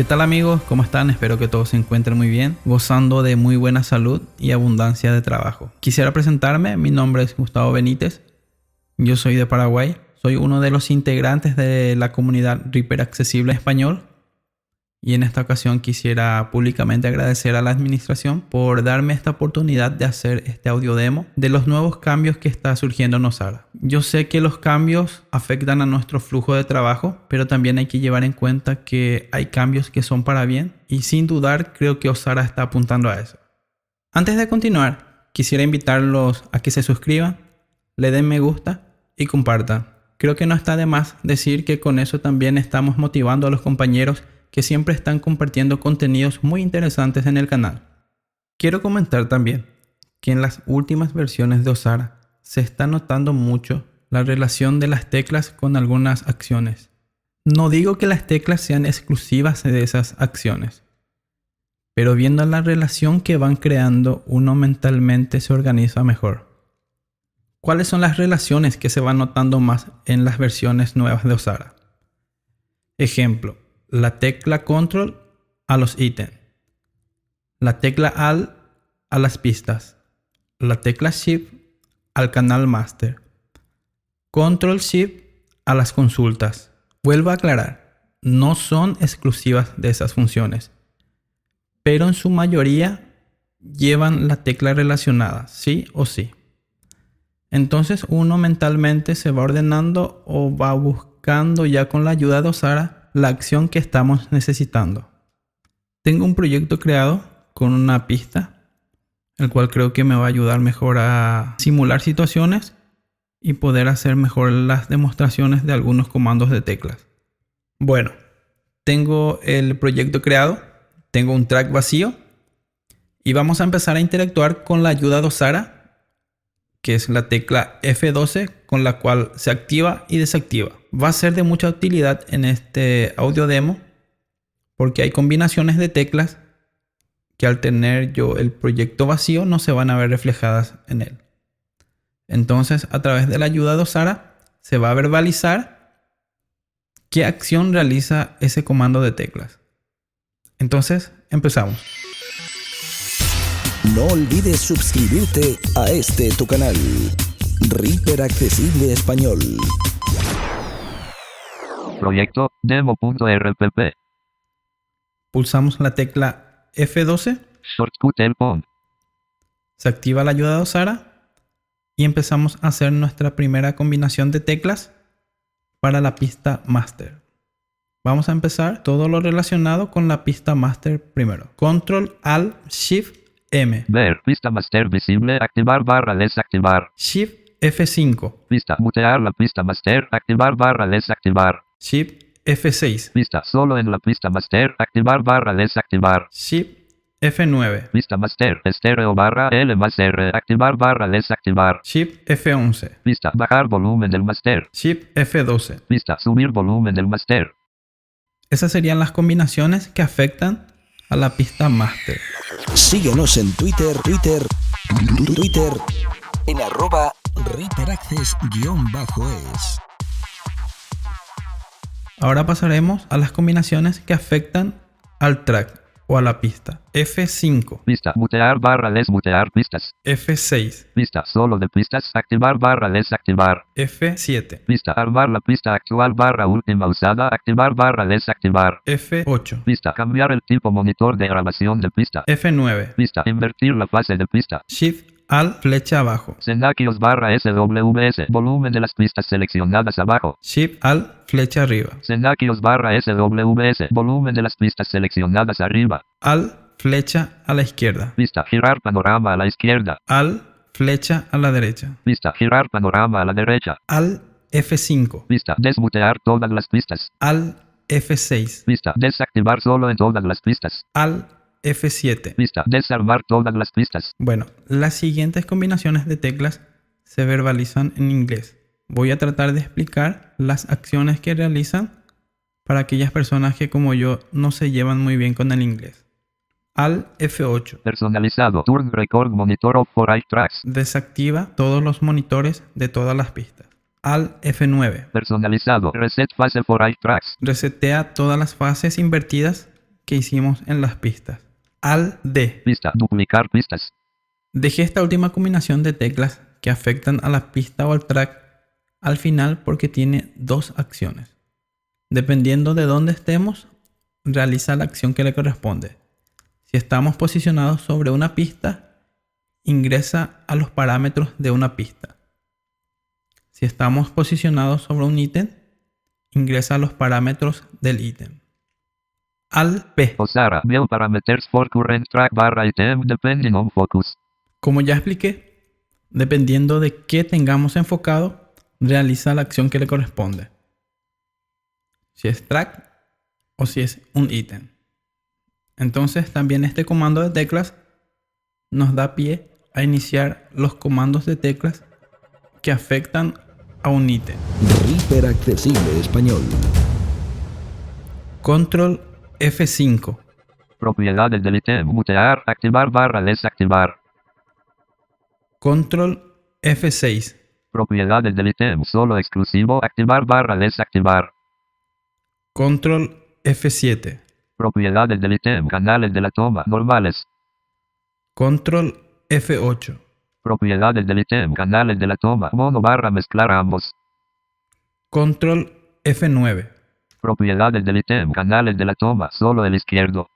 ¿Qué tal amigos? ¿Cómo están? Espero que todos se encuentren muy bien, gozando de muy buena salud y abundancia de trabajo. Quisiera presentarme, mi nombre es Gustavo Benítez, yo soy de Paraguay, soy uno de los integrantes de la comunidad Reaper Accesible Español y en esta ocasión quisiera públicamente agradecer a la administración por darme esta oportunidad de hacer este audio demo de los nuevos cambios que está surgiendo en Osara. Yo sé que los cambios afectan a nuestro flujo de trabajo, pero también hay que llevar en cuenta que hay cambios que son para bien y sin dudar creo que Osara está apuntando a eso. Antes de continuar, quisiera invitarlos a que se suscriban, le den me gusta y compartan. Creo que no está de más decir que con eso también estamos motivando a los compañeros que siempre están compartiendo contenidos muy interesantes en el canal. Quiero comentar también que en las últimas versiones de Osara se está notando mucho la relación de las teclas con algunas acciones. No digo que las teclas sean exclusivas de esas acciones, pero viendo la relación que van creando, uno mentalmente se organiza mejor. ¿Cuáles son las relaciones que se van notando más en las versiones nuevas de Osara? Ejemplo, la tecla control a los ítems, la tecla alt a las pistas, la tecla shift al canal master, control shift a las consultas. Vuelvo a aclarar, no son exclusivas de esas funciones, pero en su mayoría llevan la tecla relacionada, sí o sí. Entonces uno mentalmente se va ordenando o va buscando ya con la ayuda de Osara la acción que estamos necesitando. Tengo un proyecto creado con una pista, el cual creo que me va a ayudar mejor a simular situaciones y poder hacer mejor las demostraciones de algunos comandos de teclas. Bueno, tengo el proyecto creado, tengo un track vacío y vamos a empezar a interactuar con la ayuda de Osara que es la tecla F12 con la cual se activa y desactiva. Va a ser de mucha utilidad en este audio demo porque hay combinaciones de teclas que al tener yo el proyecto vacío no se van a ver reflejadas en él. Entonces a través de la ayuda de Osara se va a verbalizar qué acción realiza ese comando de teclas. Entonces empezamos. No olvides suscribirte a este tu canal, Reaper Accesible Español. Proyecto demo.rpp. Pulsamos la tecla F12. Shortcut Elpon. Se activa la ayuda de Osara y empezamos a hacer nuestra primera combinación de teclas para la pista master. Vamos a empezar todo lo relacionado con la pista master primero. Control Alt Shift M. Ver, pista master visible, activar barra desactivar. Shift F5. Pista, mutear la pista master, activar barra desactivar. Shift F6. Pista, solo en la pista master, activar barra desactivar. Shift F9. Pista master, estéreo barra L más R, activar barra desactivar. Shift F11. Pista, bajar volumen del master. Shift F12. Pista, subir volumen del master. Esas serían las combinaciones que afectan a la pista master. Síguenos en Twitter, Twitter, Twitter, en arroba reaperaccess-es. Ahora pasaremos a las combinaciones que afectan al track o a la pista. F5. Pista, mutear barra desmutear pistas. F6. Pista, solo de pistas, activar barra desactivar. F7. Pista, armar la pista actual barra última usada, activar barra desactivar. F8. Pista, cambiar el tipo monitor de grabación de pista. F9. Pista, invertir la fase de pista. Shift Alt flecha abajo. Senakios barra SWS, volumen de las pistas seleccionadas abajo. Shift Alt flecha arriba. Senakios barra SWS, volumen de las pistas seleccionadas arriba. Alt flecha a la izquierda. Pista, girar panorama a la izquierda. Alt flecha a la derecha. Pista, girar panorama a la derecha. Alt F5. Pista, desmutear todas las pistas. Alt F6. Pista, desactivar solo en todas las pistas. Alt F7. Pista. Desarmar todas las pistas. Bueno, las siguientes combinaciones de teclas se verbalizan en inglés. Voy a tratar de explicar las acciones que realizan para aquellas personas que como yo no se llevan muy bien con el inglés. Al F8. Personalizado. Turn record monitor of for tracks. Desactiva todos los monitores de todas las pistas. Al F9. Personalizado. Reset fase for tracks. Resetea todas las fases invertidas que hicimos en las pistas. Al D. Pista. Duplicar pistas. Dejé esta última combinación de teclas que afectan a la pista o al track al final porque tiene dos acciones. Dependiendo de dónde estemos, realiza la acción que le corresponde. Si estamos posicionados sobre una pista, ingresa a los parámetros de una pista. Si estamos posicionados sobre un ítem, ingresa a los parámetros del ítem. Al P. Osara. View parameters for current track barra item depending on focus. Como ya expliqué, dependiendo de qué tengamos enfocado, realiza la acción que le corresponde. Si es track o si es un ítem. Entonces también este comando de teclas nos da pie a iniciar los comandos de teclas que afectan a un ítem. Reaper Accesible Español. Control F5. Propiedades del ítem. Mutear. Activar barra desactivar. Control F6. Propiedades del ítem. Solo exclusivo. Activar barra desactivar. Control F7. Propiedades del ítem. Canales de la toma. Normales. Control F8. Propiedades del ítem. Canales de la toma. Mono barra mezclar ambos. Control F9. Propiedades del ítem. Canales de la toma. Solo el izquierdo.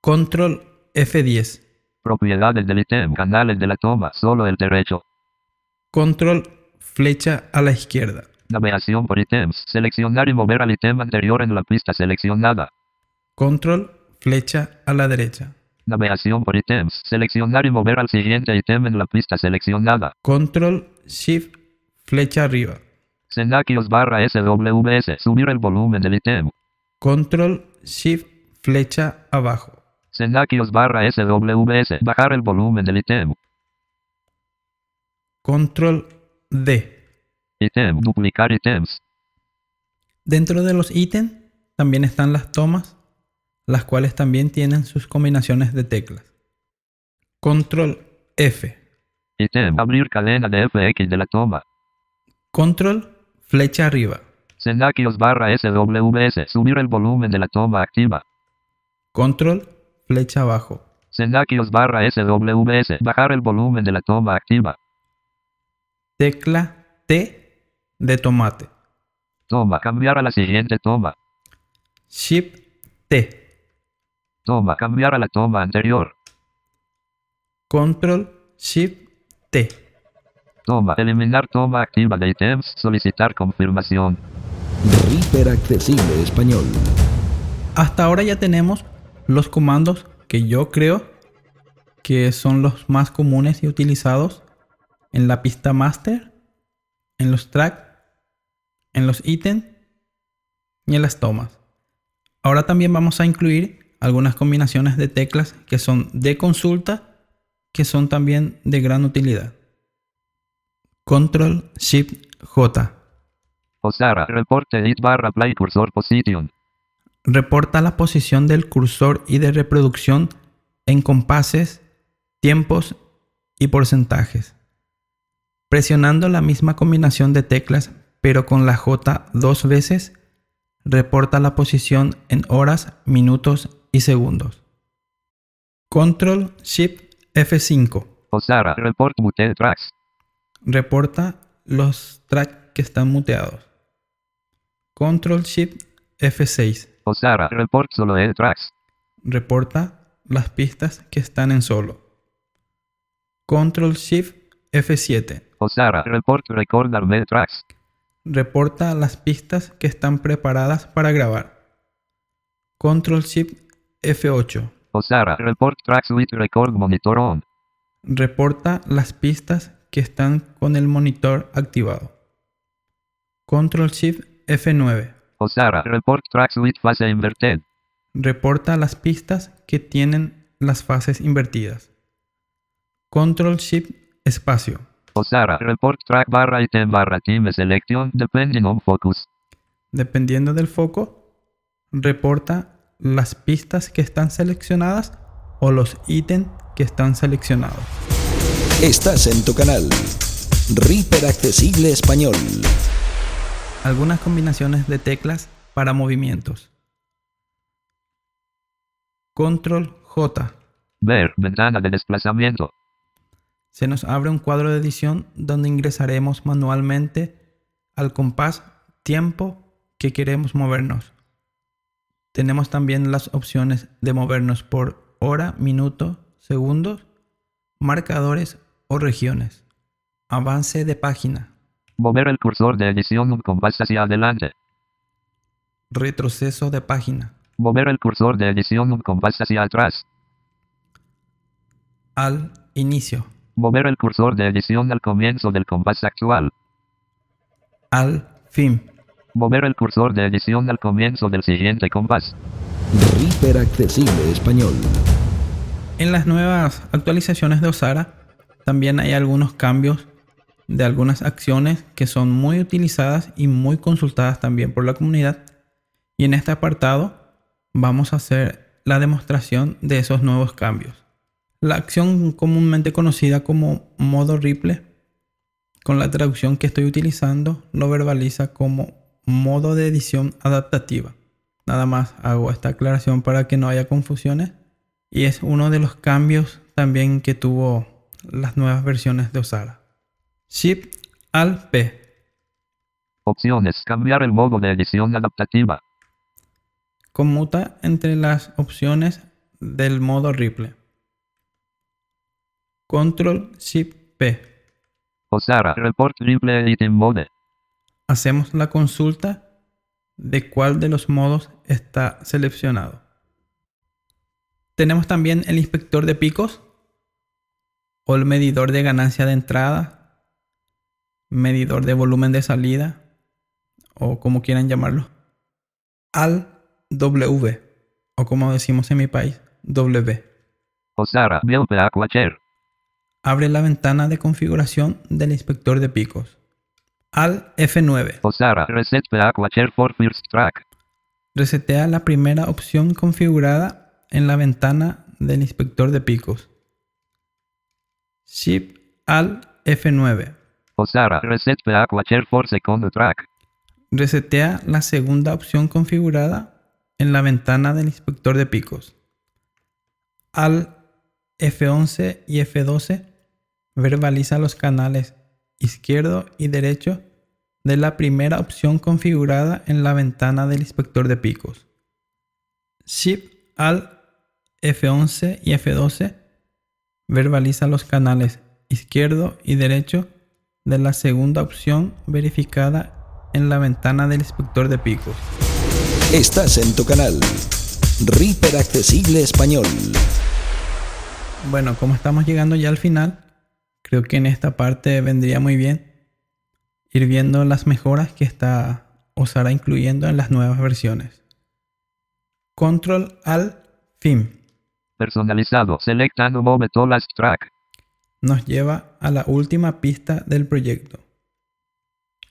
Control F10. Propiedades del ítem. Canales de la toma. Solo el derecho. Control flecha a la izquierda. Navegación por ítems. Seleccionar y mover al ítem anterior en la pista seleccionada. Control flecha a la derecha. Navegación por ítems. Seleccionar y mover al siguiente ítem en la pista seleccionada. Control shift flecha arriba. Senakios barra SWS. Subir el volumen del ítem. Control shift flecha abajo. Senakios barra SWS. Bajar el volumen del ítem. Control D. Ítem. Duplicar ítems. Dentro de los ítems también están las tomas, las cuales también tienen sus combinaciones de teclas. Control F. Ítem. Abrir cadena de FX de la toma. Control flecha arriba. Senakios barra SWS. Subir el volumen de la toma activa. Control flecha abajo. Senakios barra SWS. Bajar el volumen de la toma activa. Tecla T de tomate. Toma. Cambiar a la siguiente toma. Shift T. Toma. Cambiar a la toma anterior. Control Shift T. Toma. Eliminar toma activa de ítems. Solicitar confirmación. Reaper Accesible Español. Hasta ahora ya tenemos los comandos que yo creo que son los más comunes y utilizados en la pista master, en los tracks, en los ítems y en las tomas. Ahora también vamos a incluir algunas combinaciones de teclas que son de consulta, que son también de gran utilidad. Control Shift J. Osara. Report edit barra play cursor position. reporta la posición del cursor y de reproducción en compases, tiempos y porcentajes. Presionando la misma combinación de teclas pero con la J dos veces, reporta la posición en horas, minutos y segundos. Control Shift F5 Osara. Report tracks. Reporta los tracks que están muteados. Control Shift F6 Osara. Report solo el tracks. reporta las pistas que están en solo. Control Shift F7 Osara. Report record armed tracks. reporta las pistas que están preparadas para grabar. Control Shift F8 Osara. Report tracks with record monitor on. reporta las pistas que están con el monitor activado. Control Shift F9 Osara. Report tracks with phase inverted. reporta las pistas que tienen las fases invertidas. Control Shift espacio. Osara, report track barra item barra team selection depending on focus. Dependiendo del foco, reporta las pistas que están seleccionadas o los ítems que están seleccionados. Estás en tu canal. Reaper Accesible Español. Algunas combinaciones de teclas para movimientos. Control J. Ver, ventana de desplazamiento. Se nos abre un cuadro de edición donde ingresaremos manualmente al compás tiempo que queremos movernos. Tenemos también las opciones de movernos por hora, minuto, segundos, marcadores o regiones. Avance de página. Mover el cursor de edición un compás hacia adelante. Retroceso de página. Mover el cursor de edición un compás hacia atrás. Al inicio. Mover el cursor de edición al comienzo del compás actual. Al fin. Mover el cursor de edición al comienzo del siguiente compás. Reaper Accesible Español. En las nuevas actualizaciones de Osara también hay algunos cambios de algunas acciones que son muy utilizadas y muy consultadas también por la comunidad. Y en este apartado vamos a hacer la demostración de esos nuevos cambios. La acción comúnmente conocida como modo Ripple, con la traducción que estoy utilizando, lo verbaliza como modo de edición adaptativa. Nada más hago esta aclaración para que no haya confusiones. Y es uno de los cambios también que tuvo las nuevas versiones de Osara. Shift al P. Opciones. Cambiar el modo de edición adaptativa. Conmuta entre las opciones del modo Ripple. Control Shift P. Osara. Report Ripple Editing Mode. Hacemos la consulta de cuál de los modos está seleccionado. Tenemos también el inspector de picos o el medidor de ganancia de entrada, medidor de volumen de salida o como quieran llamarlo. Al W o como decimos en mi país, W. Osara. Abre la ventana de configuración del inspector de picos. Al F9. Osara. Reset Aquacher for first track. Resetea la primera opción configurada en la ventana del inspector de picos. Shift al F9. Osara. Reset for second track. Resetea la segunda opción configurada en la ventana del inspector de picos. Al F11 y F12 verbaliza los canales izquierdo y derecho de la primera opción configurada en la ventana del inspector de picos. Shift al F11 y F12 verbaliza los canales izquierdo y derecho de la segunda opción verificada en la ventana del inspector de picos. Estás en tu canal. Reaper Accesible Español. Bueno, como estamos llegando ya al final, creo que en esta parte vendría muy bien ir viendo las mejoras que está Osara incluyendo en las nuevas versiones. Control al fin Personalizado. Select and move to last track. nos lleva a la última pista del proyecto.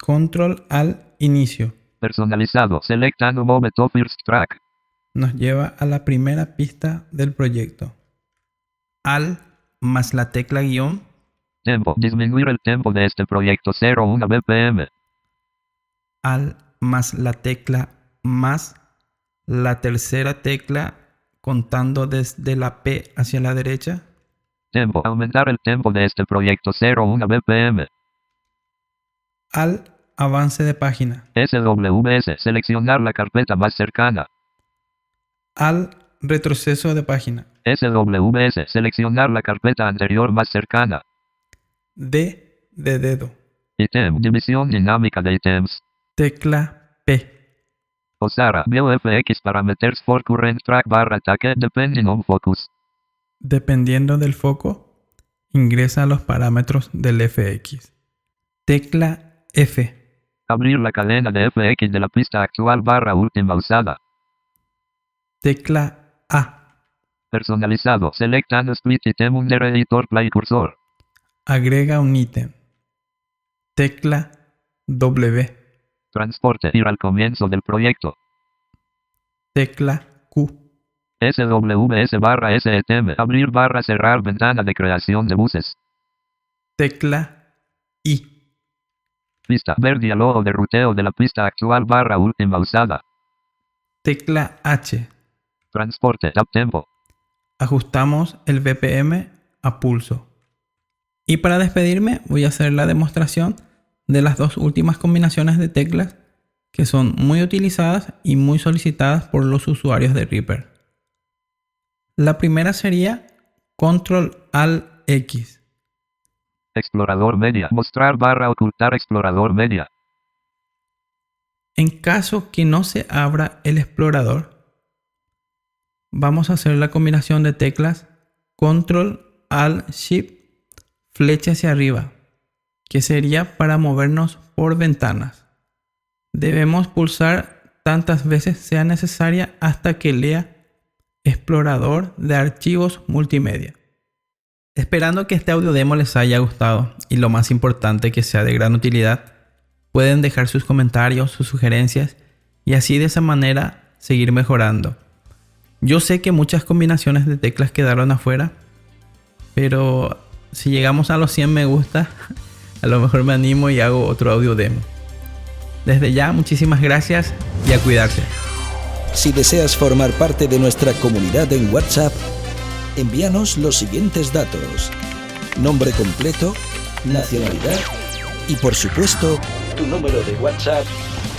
Control al inicio Personalizado. Select and move to first track. nos lleva a la primera pista del proyecto. Al más la tecla guion Tempo. Disminuir el tempo de este proyecto 0.1 BPM. al más la tecla más la tercera tecla contando desde la P hacia la derecha. Tempo. Aumentar el tempo de este proyecto 0.1 BPM. Al avance de página. SWS. Seleccionar la carpeta más cercana. Al retroceso de página. SWS. Seleccionar la carpeta anterior más cercana. D de dedo. Item. División dinámica de ítems. Tecla P. Osara. VFX parameters for current track barra ataque depending on focus. Dependiendo del foco, ingresa los parámetros del FX. Tecla F. Abrir la cadena de FX de la pista actual barra última usada. Tecla A. Personalizado. Select and split item under editor play cursor. Agrega un ítem. Tecla W. Transporte. Ir al comienzo del proyecto. Tecla Q. SWS barra SETM. Abrir barra cerrar ventana de creación de buses. Tecla I. Pista. Ver diálogo de ruteo de la pista actual barra última usada. Tecla H. Transporte. Tab tempo. Ajustamos el BPM a pulso. Y para despedirme voy a hacer la demostración de las dos últimas combinaciones de teclas que son muy utilizadas y muy solicitadas por los usuarios de Reaper. La primera sería Control Alt X. Explorador media. Mostrar barra ocultar explorador media. En caso que no se abra el explorador, vamos a hacer la combinación de teclas Control Alt Shift flecha hacia arriba, que sería para movernos por ventanas. Debemos pulsar tantas veces sea necesaria hasta que lea explorador de archivos multimedia. Esperando que este audio demo les haya gustado y lo más importante que sea de gran utilidad, pueden dejar sus comentarios, sus sugerencias y así de esa manera seguir mejorando. Yo sé que muchas combinaciones de teclas quedaron afuera, pero si llegamos a los 100 me gusta, a lo mejor me animo y hago otro audio demo. Desde ya, muchísimas gracias y a cuidarse. Si deseas formar parte de nuestra comunidad en WhatsApp, envíanos los siguientes datos. Nombre completo, nacionalidad y por supuesto tu número de WhatsApp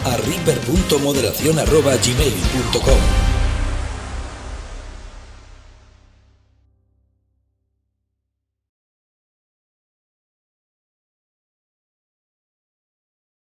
a river.moderación.gmail.com